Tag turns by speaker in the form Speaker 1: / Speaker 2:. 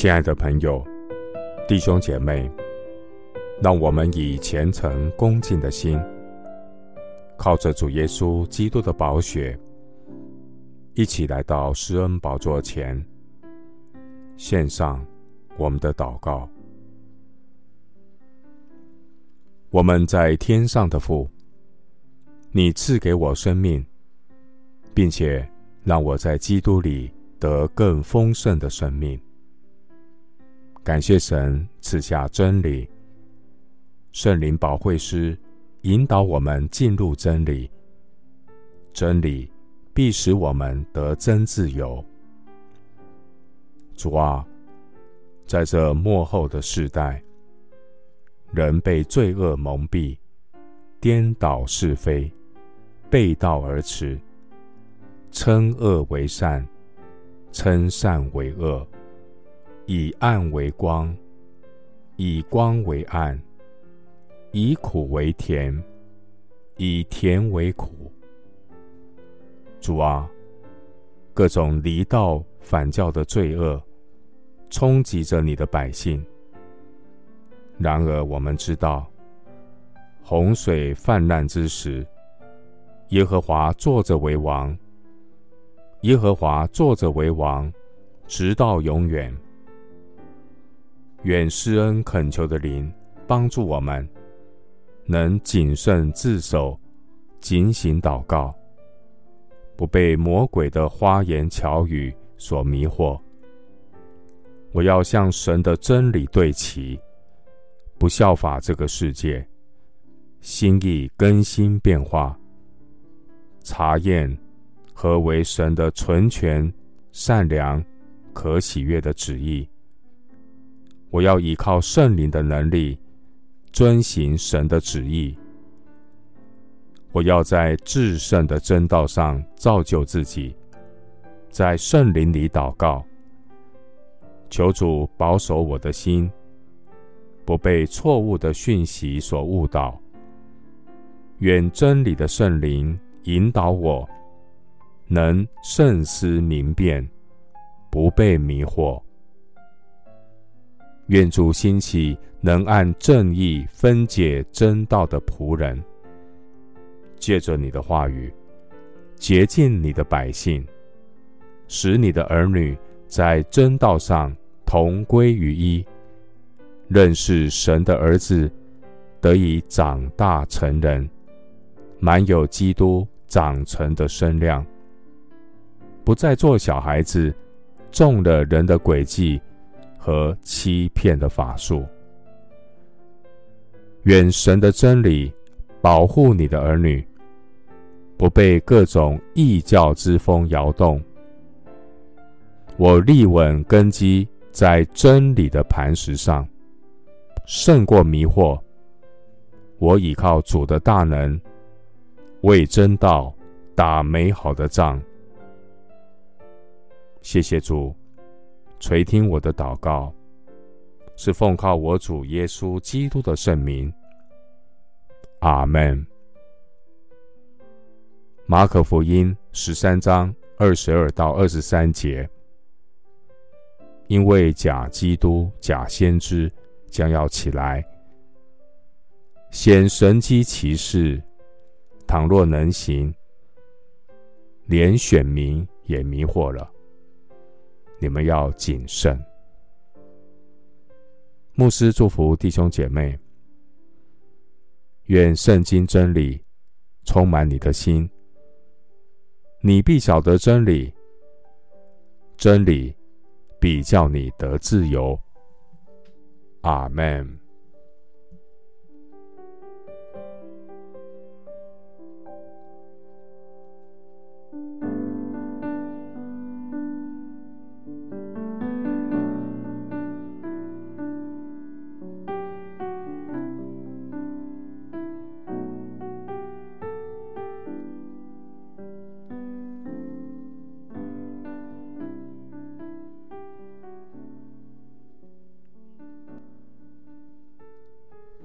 Speaker 1: 亲爱的朋友、弟兄姐妹，让我们以虔诚恭敬的心，靠着主耶稣基督的宝血，一起来到施恩宝座前，献上我们的祷告。我们在天上的父，你赐给我生命，并且让我在基督里得更丰盛的生命。感谢神赐下真理，圣灵保惠师引导我们进入真理，真理必使我们得真自由。主啊，在这末后的世代，人被罪恶蒙蔽，颠倒是非，背道而驰，称恶为善，称善为恶。以暗为光，以光为暗，以苦为甜，以甜为苦。主啊，各种离道反教的罪恶冲击着你的百姓。然而，我们知道，洪水泛滥之时，耶和华坐着为王。耶和华坐着为王，直到永远。愿施恩恳求的灵帮助我们，能谨慎自守，警醒祷告，不被魔鬼的花言巧语所迷惑。我要向神的真理对齐，不效法这个世界，心意更新变化，查验何为神的纯全、善良、可喜悦的旨意。我要依靠圣灵的能力，遵行神的旨意。我要在至圣的真道上造就自己，在圣灵里祷告，求主保守我的心，不被错误的讯息所误导。愿真理的圣灵引导我，能慎思明辨，不被迷惑。愿主兴起能按正义分解真道的仆人，借着你的话语洁净你的百姓，使你的儿女在真道上同归于一，认识神的儿子，得以长大成人，满有基督长成的身量，不再做小孩子，中了人的诡计。和欺骗的法术，愿神的真理保护你的儿女，不被各种异教之风摇动。我立稳根基在真理的磐石上，胜过迷惑。我倚靠主的大能，为真道打美好的仗。谢谢主。垂听我的祷告，是奉靠我主耶稣基督的圣名。阿门。马可福音十三章二十二到二十三节，因为假基督、假先知将要起来，显神迹奇事，倘若能行，连选民也迷惑了。你们要谨慎。牧师祝福弟兄姐妹，愿圣经真理充满你的心，你必晓得真理，真理必叫你得自由。阿门。